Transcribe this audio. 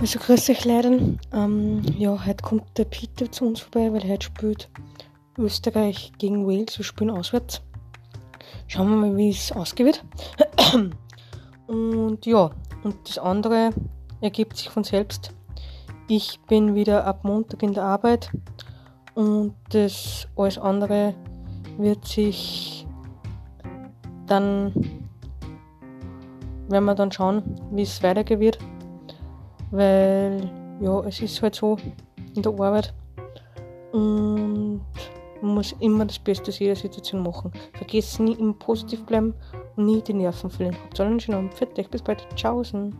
Also grüß euch leider. Ähm, ja, heute kommt der Peter zu uns vorbei, weil heute spielt Österreich gegen Wales. Wir spielen auswärts. Schauen wir mal, wie es ausgeht. Und ja, und das andere ergibt sich von selbst. Ich bin wieder ab Montag in der Arbeit und das alles andere wird sich dann, werden wir dann schauen, wie es weitergeht weil ja, es ist halt so in der Arbeit und man muss immer das Beste aus jeder Situation machen. Vergesst nie immer positiv bleiben und nie die Nerven verlieren. Habt alle einen schönen Abend. Dich, bis bald. Tschaußen.